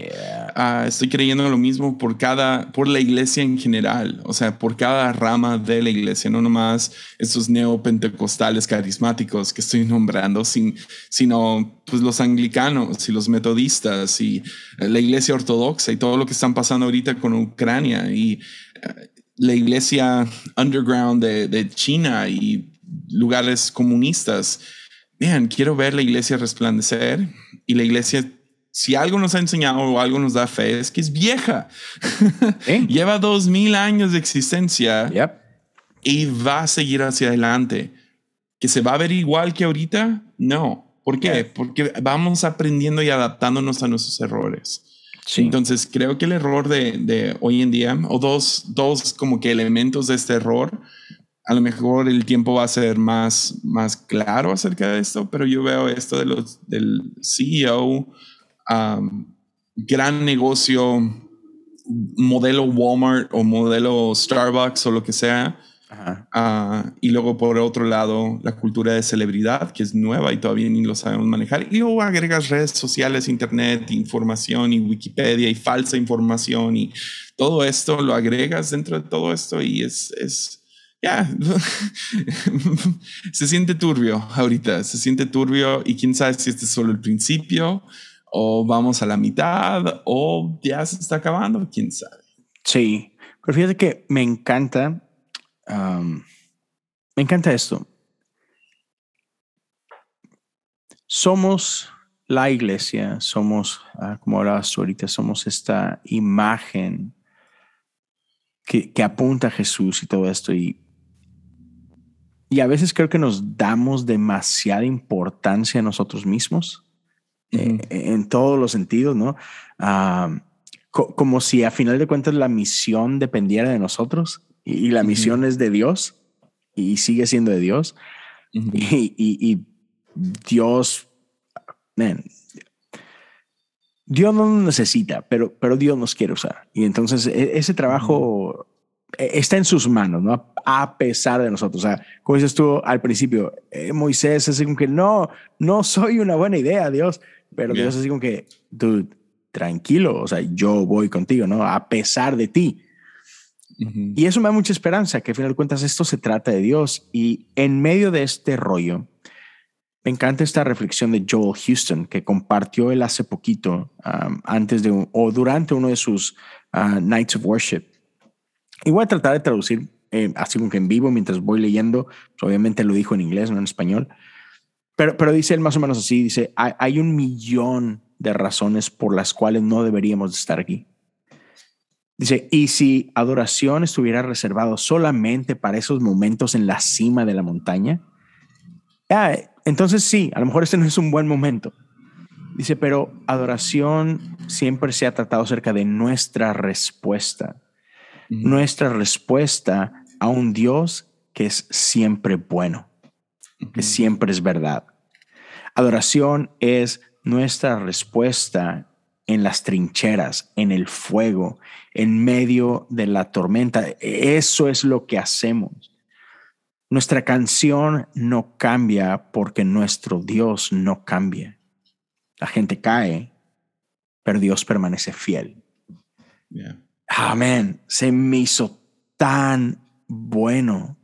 Ah, estoy creyendo lo mismo por cada, por la iglesia en general, o sea, por cada rama de la iglesia, no nomás estos neopentecostales carismáticos que estoy nombrando, sin, sino pues los anglicanos y los metodistas y la iglesia ortodoxa y todo lo que están pasando ahorita con Ucrania y eh, la iglesia underground de, de China y lugares comunistas vean, quiero ver la iglesia resplandecer y la iglesia, si algo nos ha enseñado o algo nos da fe, es que es vieja. *laughs* Lleva dos mil años de existencia y va a seguir hacia adelante. ¿Que se va a ver igual que ahorita? No. ¿Por qué? Porque vamos aprendiendo y adaptándonos a nuestros errores. Entonces, creo que el error de, de, hoy en día, o dos, dos como que elementos de este error, a lo mejor el tiempo va a ser más, más claro acerca de esto, pero yo veo esto de los, del CEO, gran negocio, modelo Walmart o modelo Starbucks o lo que sea. Ah, y luego por otro lado, la cultura de celebridad, que es nueva y todavía ni lo sabemos manejar. Y luego agregas redes sociales, internet, información y Wikipedia y falsa información y todo esto lo agregas dentro de todo esto y es, es ya, *laughs* se siente turbio ahorita, se siente turbio y quién sabe si este es solo el principio o vamos a la mitad o ya se está acabando, quién sabe. Sí, pero fíjate que me encanta, me encanta esto. Somos la iglesia, somos, ah, como hablabas ahorita, somos esta imagen que, apunta a Jesús y todo esto. Y, y a veces creo que nos damos demasiada importancia a nosotros mismos eh, en todos los sentidos, ¿no? como si a final de cuentas la misión dependiera de nosotros y, la misión es de Dios y sigue siendo de Dios. y, Dios, Dios no nos necesita, pero, pero Dios nos quiere usar. Y entonces e, ese trabajo está en sus manos, ¿no? A pesar de nosotros. O sea, como dices tú al principio, eh, Moisés es como que no, no soy una buena idea, Dios. Pero Dios es como que, dude, tranquilo, o sea, yo voy contigo, ¿no? A pesar de ti. Y eso me da mucha esperanza, que al final de cuentas esto se trata de Dios. Y en medio de este rollo, me encanta esta reflexión de Joel Houston, que compartió él hace poquito, um, antes de o durante uno de sus uh, Nights of Worship. Y voy a tratar de traducir eh, así como que en vivo mientras voy leyendo. Pues, obviamente lo dijo en inglés, no en español. Pero, pero dice él más o menos así, dice, hay, un millón de razones por las cuales no deberíamos estar aquí. Dice, y si adoración estuviera reservado solamente para esos momentos en la cima de la montaña, ah, entonces sí, a lo mejor este no es un buen momento. Dice, pero adoración siempre se ha tratado acerca de nuestra respuesta, nuestra respuesta a un Dios que es siempre bueno que siempre es verdad. Adoración es nuestra respuesta en las trincheras, en el fuego, en medio de la tormenta. Eso es lo que hacemos. Nuestra canción no cambia porque nuestro Dios no cambia. La gente cae, pero Dios permanece fiel. Amén. Se me hizo tan bueno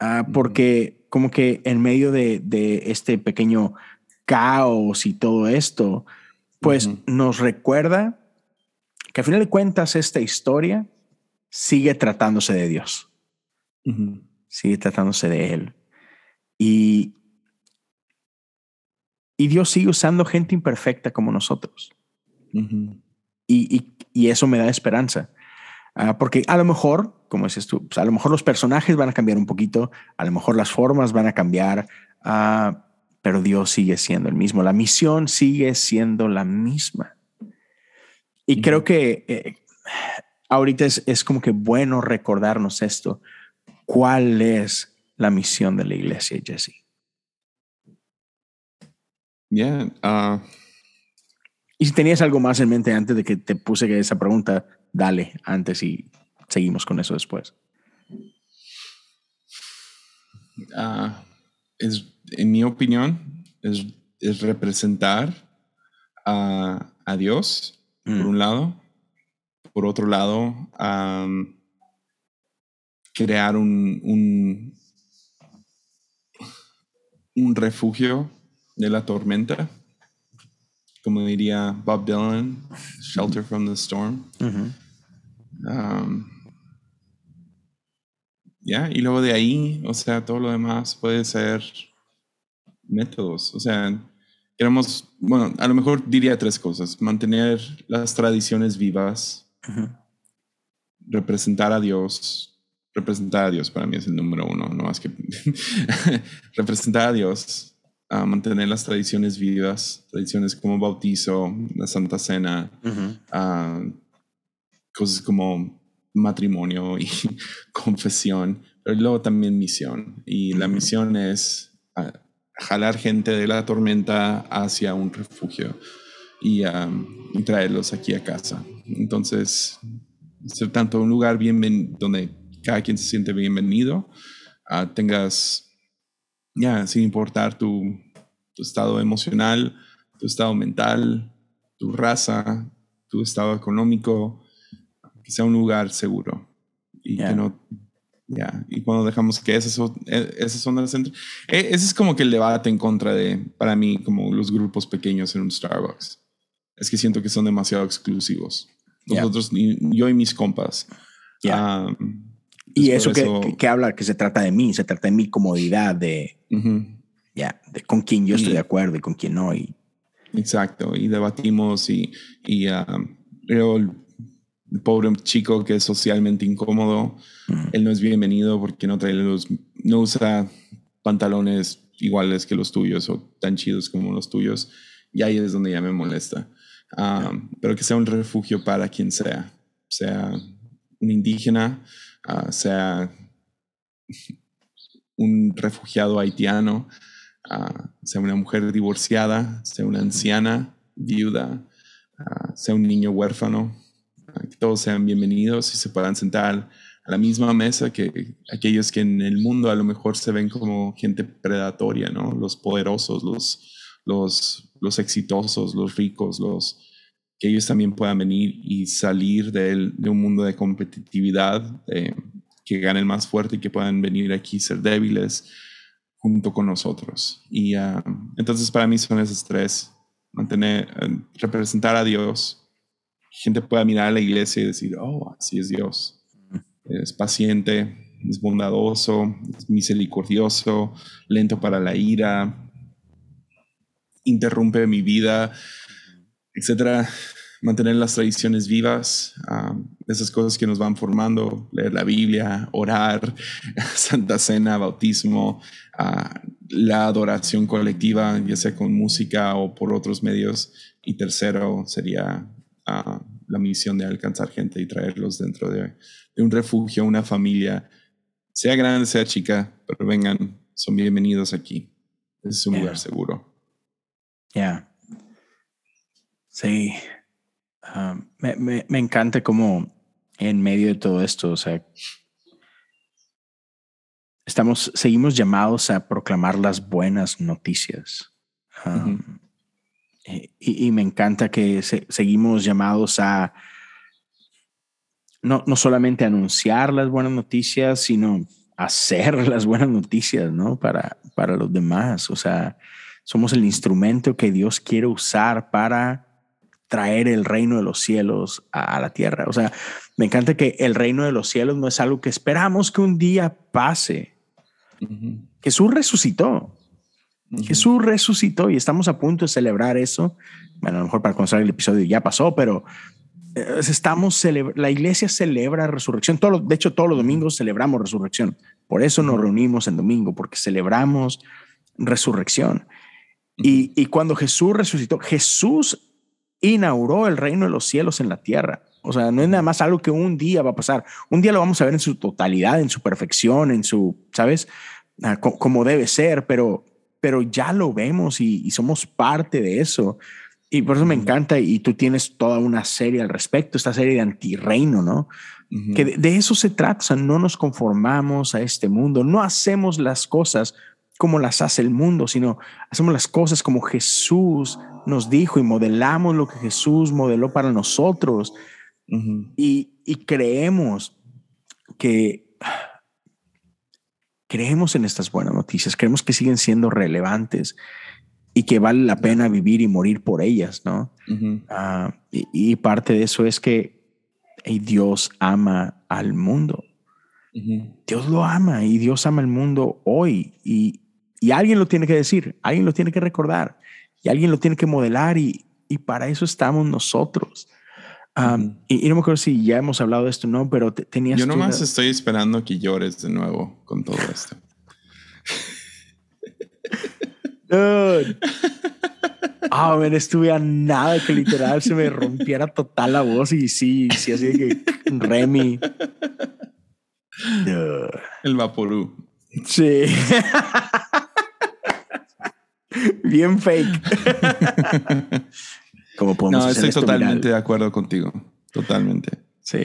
ah, porque como que en medio de, este pequeño caos y todo esto, pues nos recuerda que a final de cuentas esta historia sigue tratándose de Dios, sigue tratándose de Él. Y, y Dios sigue usando gente imperfecta como nosotros. y, y, eso me da esperanza. Ah, porque a lo mejor como dices tú, pues, a lo mejor los personajes van a cambiar un poquito, a lo mejor las formas van a cambiar, ah, pero Dios sigue siendo el mismo, la misión sigue siendo la misma. Y creo que eh, ahorita es, es, como que bueno recordarnos esto. ¿Cuál es la misión de la iglesia, Jesse? Yeah. Y si tenías algo más en mente antes de que te puse esa pregunta, dale antes y seguimos con eso después. Ah, es, en mi opinión, es, es representar a, a Dios, por mm. un lado. Por otro lado, crear un, un, un, refugio de la tormenta. Como diría Bob Dylan, Shelter from the Storm. Ya, y luego de ahí, o sea, todo lo demás puede ser métodos. O sea, queremos, bueno, a lo mejor diría tres cosas. Mantener las tradiciones vivas, representar a Dios. Representar a Dios para mí es el número uno, no más que *laughs* representar a Dios, mantener las tradiciones vivas, tradiciones como bautizo, la Santa Cena, cosas como matrimonio y *laughs* confesión, pero luego también misión. Y la misión es ah, jalar gente de la tormenta hacia un refugio y, traerlos aquí a casa. Entonces, ser tanto un lugar bien donde cada quien se siente bienvenido, uh, tengas, ya, sin importar tu, tu estado emocional, tu estado mental, tu raza, tu estado económico, que sea un lugar seguro y que no ya, y cuando dejamos que esas son, e, esas son las e, ese es como que el debate en contra de, para mí, como los grupos pequeños en un Starbucks. Es que siento que son demasiado exclusivos. Nosotros, yo y mis compas. y eso, que, que, habla que se trata de mí, se trata de mi comodidad, de, ya, de con quién yo estoy de acuerdo y con quién no. Y, exacto, y debatimos y, y um, el pobre chico que es socialmente incómodo, él no es bienvenido porque no trae los, no usa pantalones iguales que los tuyos o tan chidos como los tuyos. Y ahí es donde ya me molesta. Ah, pero que sea un refugio para quien sea, sea un indígena, ah, sea un refugiado haitiano, ah, sea una mujer divorciada, sea una anciana, viuda, sea un niño huérfano, que todos sean bienvenidos y se puedan sentar a la misma mesa que aquellos que en el mundo a lo mejor se ven como gente predatoria, ¿no? Los poderosos, los, los, exitosos, los ricos, los que ellos también puedan venir y salir de, de un mundo de competitividad, que ganen más fuerte y que puedan venir aquí ser débiles junto con nosotros. Y ah, entonces para mí son esos tres, mantener, eh, representar a Dios, gente pueda mirar a la iglesia y decir, oh, así es Dios. Es paciente, es bondadoso, es misericordioso, lento para la ira, interrumpe mi vida, etcétera. Mantener las tradiciones vivas, ah, esas cosas que nos van formando, leer la Biblia, orar, *laughs* Santa Cena, bautismo, ah, la adoración colectiva, ya sea con música o por otros medios. Y tercero sería la misión de alcanzar gente y traerlos dentro de, un refugio, una familia, sea grande, sea chica, pero vengan, son bienvenidos aquí. Es un lugar seguro. Ya. Sí. Ah, me, me, me, encanta como en medio de todo esto, o sea, estamos, seguimos llamados a proclamar las buenas noticias. Ah, eh, y, me encanta que seguimos llamados a no, no solamente anunciar las buenas noticias, sino hacer *laughs* las buenas noticias, ¿no? Para, para los demás. O sea, somos el instrumento que Dios quiere usar para traer el reino de los cielos a, la tierra. O sea, me encanta que el reino de los cielos no es algo que esperamos que un día pase. Jesús resucitó. Jesús resucitó y estamos a punto de celebrar eso. Bueno, a lo mejor para conocer el episodio ya pasó, pero eh, estamos la iglesia celebra resurrección. Todo, de hecho, todos los domingos celebramos resurrección. Por eso nos reunimos en domingo, porque celebramos resurrección. Y, y cuando Jesús resucitó, Jesús inauguró el reino de los cielos en la tierra. O sea, no es nada más algo que un día va a pasar. Un día lo vamos a ver en su totalidad, en su perfección, en su, ¿sabes? Ah, como debe ser, pero pero ya lo vemos y, somos parte de eso. Y por eso me encanta y tú tienes toda una serie al respecto, esta serie de antirreino, ¿no? Que de, eso se trata, o sea, no nos conformamos a este mundo, no hacemos las cosas como las hace el mundo, sino hacemos las cosas como Jesús nos dijo y modelamos lo que Jesús modeló para nosotros y, y creemos que creemos en estas buenas noticias, creemos que siguen siendo relevantes y que vale la pena vivir y morir por ellas, ¿no? Ah, y, parte de eso es que Dios ama al mundo. Dios lo ama y Dios ama al mundo hoy y, y, alguien lo tiene que decir, alguien lo tiene que recordar y alguien lo tiene que modelar y, y para eso estamos nosotros y, no me acuerdo si ya hemos hablado de esto, no, pero tenías. Yo nomás estoy esperando que llores de nuevo con todo esto. *laughs* Ah, oh, estuve a nada que literal se me rompiera total la voz y sí, sí, así que Remy. El Vaporú. Sí. *laughs* Bien fake. *laughs* Podemos no, estoy totalmente de acuerdo contigo. Totalmente. Sí.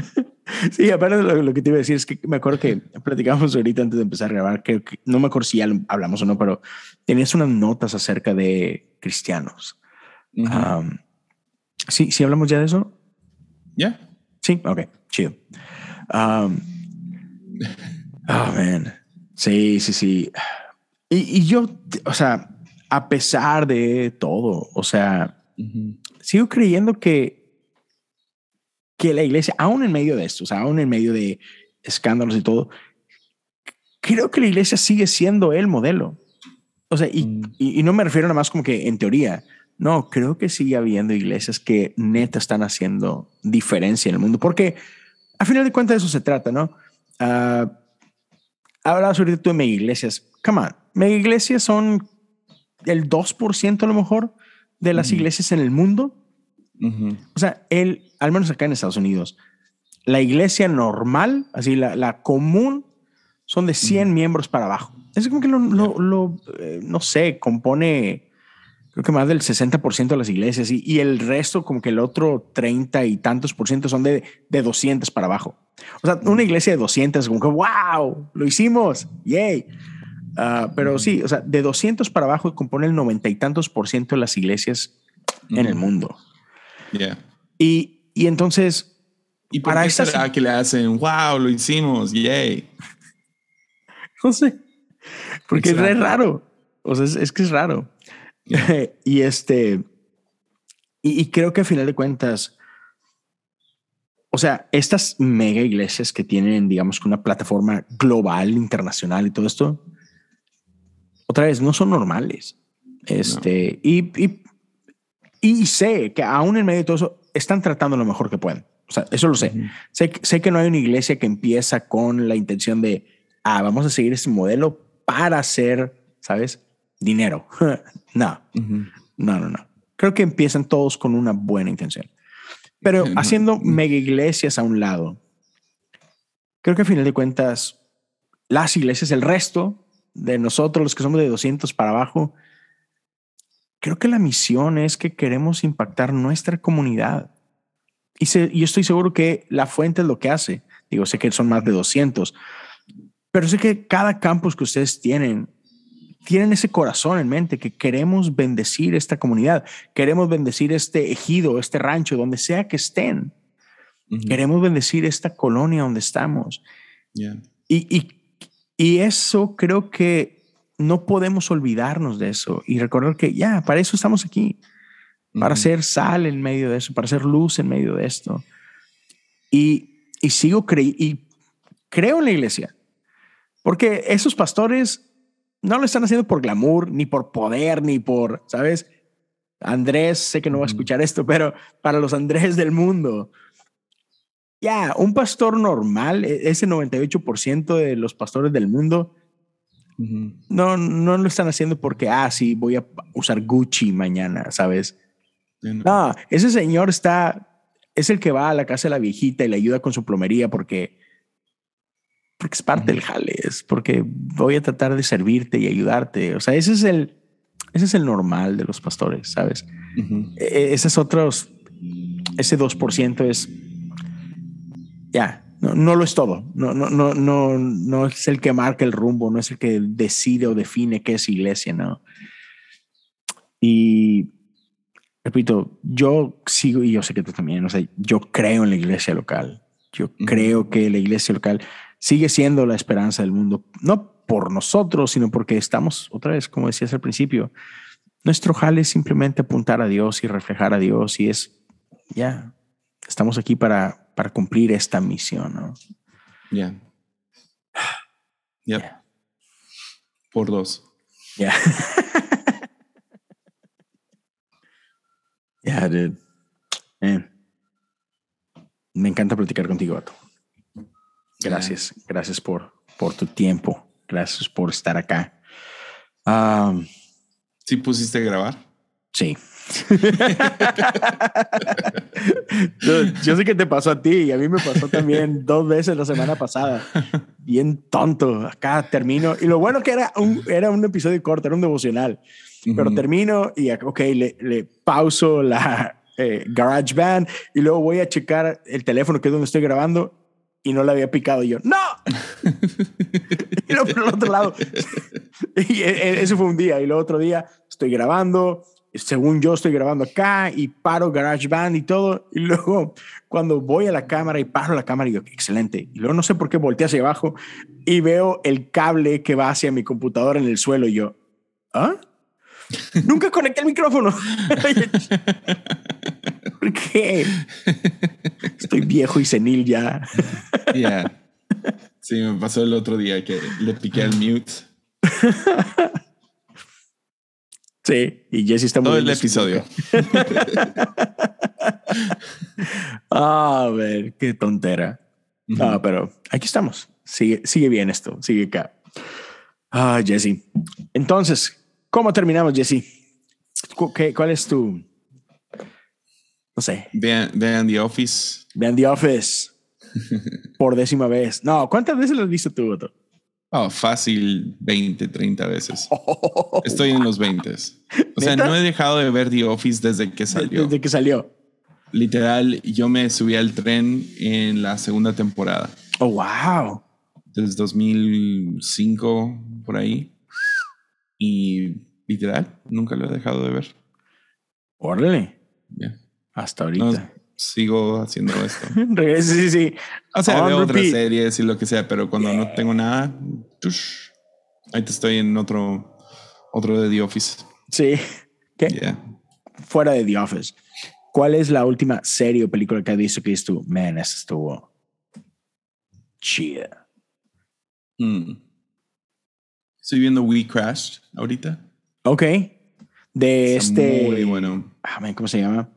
*laughs* sí, aparte de lo, que te iba a decir es que me acuerdo que platicábamos ahorita antes de empezar a grabar, que, no me acuerdo si ya hablamos o no, pero tenías unas notas acerca de cristianos. sí, sí hablamos ya de eso. ¿Ya? Sí, ok, chido. Um, oh, man. Sí, sí, sí. Y, yo, o sea, a pesar de todo, o sea, sigo creyendo que, que la iglesia, aún en medio de esto, o sea, aún en medio de escándalos y todo, creo que la iglesia sigue siendo el modelo. O sea, y, mm. y, no me refiero nada más como que en teoría, no, creo que sigue habiendo iglesias que neta están haciendo diferencia en el mundo, porque a final de cuentas de eso se trata, ¿no? Uh, hablabas ahorita tú de mega iglesias. Come on, mega iglesias son el 2% a lo mejor de las iglesias en el mundo. O sea, el, al menos acá en Estados Unidos, la iglesia normal, así la, la común, son de 100 miembros para abajo. Es como que lo, lo, eh, no sé, compone creo que más del 60% de las iglesias y, y, el resto, como que el otro 30 y tantos por ciento son de, de 200 para abajo. O sea, una iglesia de 200, como que, wow, lo hicimos, yay. Uh, pero sí, o sea, de 200 para abajo compone el 90 y tantos por ciento de las iglesias en el mundo. Yeah. Y, y entonces, ¿y para qué será que le hacen, wow, lo hicimos, yay? *laughs* No sé, porque es raro. O sea, es, es que es raro. *laughs* y este, y, creo que a final de cuentas, o sea, estas mega iglesias que tienen, digamos, una plataforma global, internacional y todo esto, otra vez, no son normales. Este, y, y, y, sé que aún en medio de todo eso, están tratando lo mejor que pueden. O sea, eso lo sé. sé. Sé que no hay una iglesia que empieza con la intención de, ah, vamos a seguir este modelo para hacer, ¿sabes? dinero. *laughs* no, no, no, no. Creo que empiezan todos con una buena intención. Pero *laughs* haciendo mega iglesias a un lado, creo que a final de cuentas, las iglesias, el resto de nosotros, los que somos de 200 para abajo, creo que la misión es que queremos impactar nuestra comunidad. Y yo estoy seguro que la fuente es lo que hace. Digo, sé que son más de 200, pero sé que cada campus que ustedes tienen tienen ese corazón en mente que queremos bendecir esta comunidad, queremos bendecir este ejido, este rancho, donde sea que estén. Queremos bendecir esta colonia donde estamos. Y, y, eso creo que no podemos olvidarnos de eso y recordar que ya, para eso estamos aquí, para hacer sal en medio de eso, para hacer luz en medio de esto. Y, y sigo creyendo, y creo en la iglesia, porque esos pastores no lo están haciendo por glamour, ni por poder, ni por, ¿sabes? Andrés, sé que no va a escuchar esto, pero para los Andrés del mundo, ya, un pastor normal, e, ese 98% de los pastores del mundo, no, no lo están haciendo porque, ah, sí, voy a usar Gucci mañana, ¿sabes? no, ese señor está, es el que va a la casa de la viejita y le ayuda con su plomería porque porque es parte del jale, es porque voy a tratar de servirte y ayudarte. O sea, ese es el, ese es el normal de los pastores, ¿sabes? E, e, ese es otros, ese 2% es, ya, no, no, lo es todo. No, no, no, no, no es el que marca el rumbo, no es el que decide o define qué es iglesia, ¿no? Y repito, yo sigo, y yo sé que tú también, o sea, yo creo en la iglesia local. Yo creo que la iglesia local sigue siendo la esperanza del mundo, no por nosotros, sino porque estamos, otra vez, como decías al principio, nuestro jale es simplemente apuntar a Dios y reflejar a Dios y es, ya, estamos aquí para, para cumplir esta misión, ¿no? Ya. Ya. Por dos. Ya. *laughs* Ya, dude. Me encanta platicar contigo, Vato. Gracias, gracias por, por tu tiempo. Gracias por estar acá. ¿Sí pusiste a grabar? Sí. *laughs* yo, sé que te pasó a ti y a mí me pasó también dos veces la semana pasada. Bien tonto. Acá termino. Y lo bueno que era un, era un episodio corto, era un devocional. Pero termino y, ok, le, le pauso la eh, Garage Band y luego voy a checar el teléfono que es donde estoy grabando y no le había picado. Y yo, ¡no! *laughs* y luego por el otro lado. *laughs* y e, e, ese fue un día. Y el otro día estoy grabando, según yo estoy grabando acá y paro GarageBand y todo. Y luego cuando voy a la cámara y paro la cámara, y digo, excelente. Y luego no sé por qué volteé hacia abajo y veo el cable que va hacia mi computadora en el suelo. Y yo, ¿ah? Nunca conecté el micrófono. *laughs* ¿Por qué? Estoy viejo y senil ya. Yeah. Sí, me pasó el otro día que le piqué al mute. *laughs* Sí, y Jesse está muy Todo el episodio. *laughs* Ah, a ver, qué tontera. Ah, pero aquí estamos. Sigue, sigue bien esto, sigue acá. Ah, Jesse. Entonces, ¿cómo terminamos, Jesse? ¿Qué, ¿Cuál es tu, no sé? Vean, vean The Office. Vean The Office. Por décima vez. No, ¿cuántas veces lo has visto tú, Otto? Oh, fácil 20, 30 veces. Estoy en los 20. O sea, no he dejado de ver The Office desde que salió. Desde que salió. Literal, yo me subí al tren en la segunda temporada. Oh, wow. Desde 2005, por ahí. Y literal, nunca lo he dejado de ver. Órale. Hasta ahorita sigo haciendo esto. *laughs* sí, sí. O sea, veo otras series y lo que sea, pero cuando no tengo nada, ahí te estoy en otro, otro de The Office. Sí. ¿Qué? Fuera de The Office. ¿Cuál es la última serie o película que has visto que dices tú, man, esta estuvo chida? Hmm. Estoy viendo We Crashed ahorita. Ok. De este. Muy bueno. Ah, ¿Cómo se llama?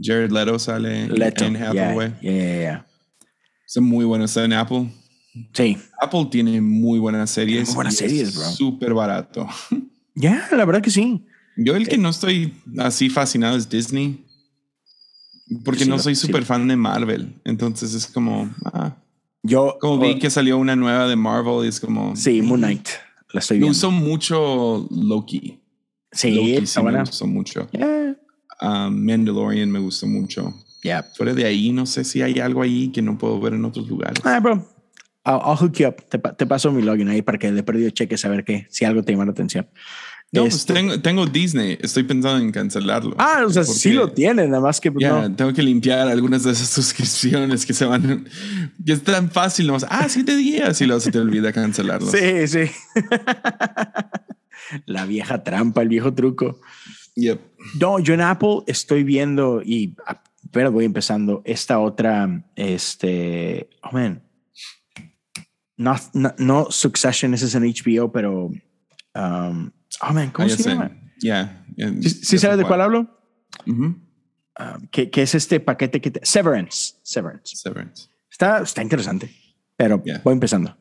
Jared Leto sale Leto. en Hathaway. Yeah, yeah, yeah, Es muy bueno. Está en Apple. Sí. Apple tiene muy buenas series. Muy buenas series, bro. Súper barato. *laughs* Ya, la verdad que sí. Yo el que no estoy así fascinado es Disney. Porque no soy súper fan de Marvel. Entonces es como... Ah. Yo... Como vi que salió una nueva de Marvel y es como... Sí, Moon Knight. La estoy viendo. Me gustó mucho Loki. Sí, Loki sí me gustó mucho. Um, Mandalorian me gustó mucho. Yeah. Fuera de ahí, no sé si hay algo ahí que no puedo ver en otros lugares. Ah, bro. I'll, hook you up. Te, te, paso mi login ahí para que de perdido cheques a ver qué, si algo te llama la atención. No, pues este tengo, tengo, Disney. Estoy pensando en cancelarlo. Ah, o sea, sí lo tiene, nada más que. Pues, ya, tengo que limpiar algunas de esas *laughs* suscripciones que se van. Que es tan fácil, ¿no? Ah, siete días y luego se te olvida cancelarlo. Sí, sí. *laughs* la vieja trampa, el viejo truco. Yep. No, yo en Apple estoy viendo y pero voy empezando esta otra, este, oh man, no, no, Succession, ese es en HBO, pero, um, oh man, ¿cómo ah, se llama? Ya. ¿Sí, sabes de cuál hablo? Um, que, que, es este paquete que te, Severance, Severance. Severance. Está, está interesante, pero voy empezando.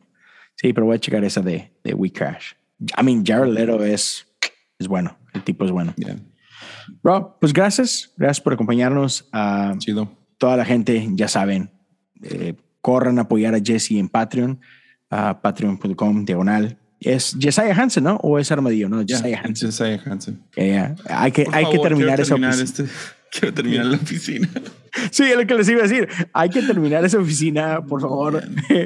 Sí, pero voy a checar esa de, de We Crash. I mean, Jared Leto es, es bueno. El tipo es bueno. Bro, pues gracias. Gracias por acompañarnos. a Chido. Toda la gente, ya saben, eh, corran a apoyar a Jesse en Patreon, a patreon.com diagonal. Es Jesiah Hansen, ¿no? ¿O es Armadillo? No, Jesiah Hansen. Jesiah Hansen. Hay que, hay que terminar esa oficina. Este, *laughs* quiero terminar la oficina. *laughs* sí, es lo que les iba a decir. Hay que terminar esa oficina, por favor.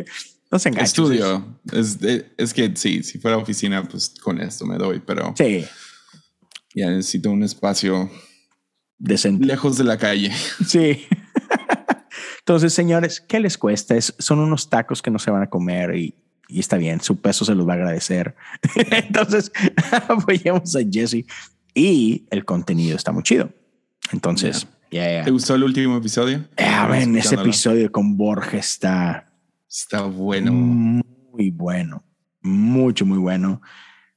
*laughs* no se enganchen. Estudio. Es, es que sí, si fuera oficina, pues con esto me doy, pero. Sí. Ya necesito un espacio decente. Lejos de la calle. *laughs* Sí. Entonces, señores, ¿qué les cuesta? Es, son unos tacos que no se van a comer y, y está bien, su peso se los va a agradecer. *laughs* Entonces, *laughs* apoyemos a Jesse y el contenido está muy chido. Entonces, ¿te gustó el último episodio? Ah, ven, ese episodio con Borja está. Está bueno. Muy bueno. Mucho, muy bueno.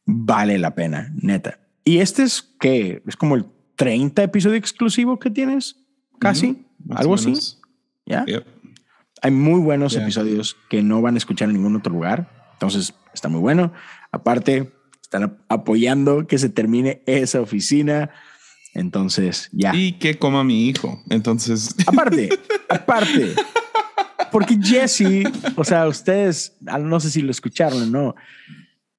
Vale la pena, neta. Y este es que es como el 30 episodio exclusivo que tienes, casi, algo así. Ya. Hay muy buenos episodios que no van a escuchar en ningún otro lugar. Entonces está muy bueno. Aparte, están apoyando que se termine esa oficina. Entonces, ya. Y que coma mi hijo. Entonces. Aparte, *laughs* aparte. Porque Jesse, o sea, ustedes, no sé si lo escucharon o no,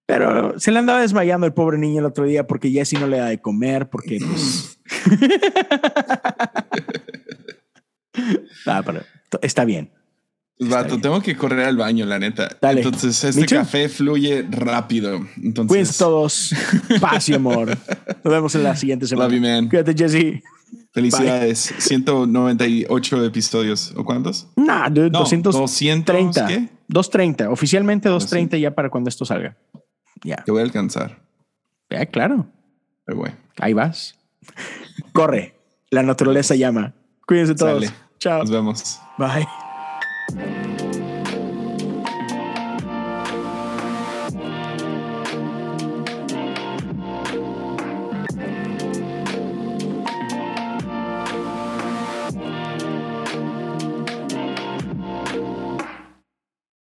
pero se le andaba desmayando el pobre niño el otro día porque Jesse no le da de comer, porque pues. *laughs* ah, pero está bien. Vato, tengo que correr al baño, la neta. Entonces, este café fluye rápido. Entonces, Cuídense todos. Paz y amor. Nos vemos en la siguiente semana. Love you, man. Cuídate, Jesse. Felicidades. 198 episodios. ¿O cuántos? Nah, dude, no, 230. ¿qué? 230. Oficialmente 230 ya para cuando esto salga. Ya. Te voy a alcanzar. Ya, claro. Ahí, Ahí vas. Corre. La naturaleza llama. Cuídense todos. Chao. Nos vemos. Bye.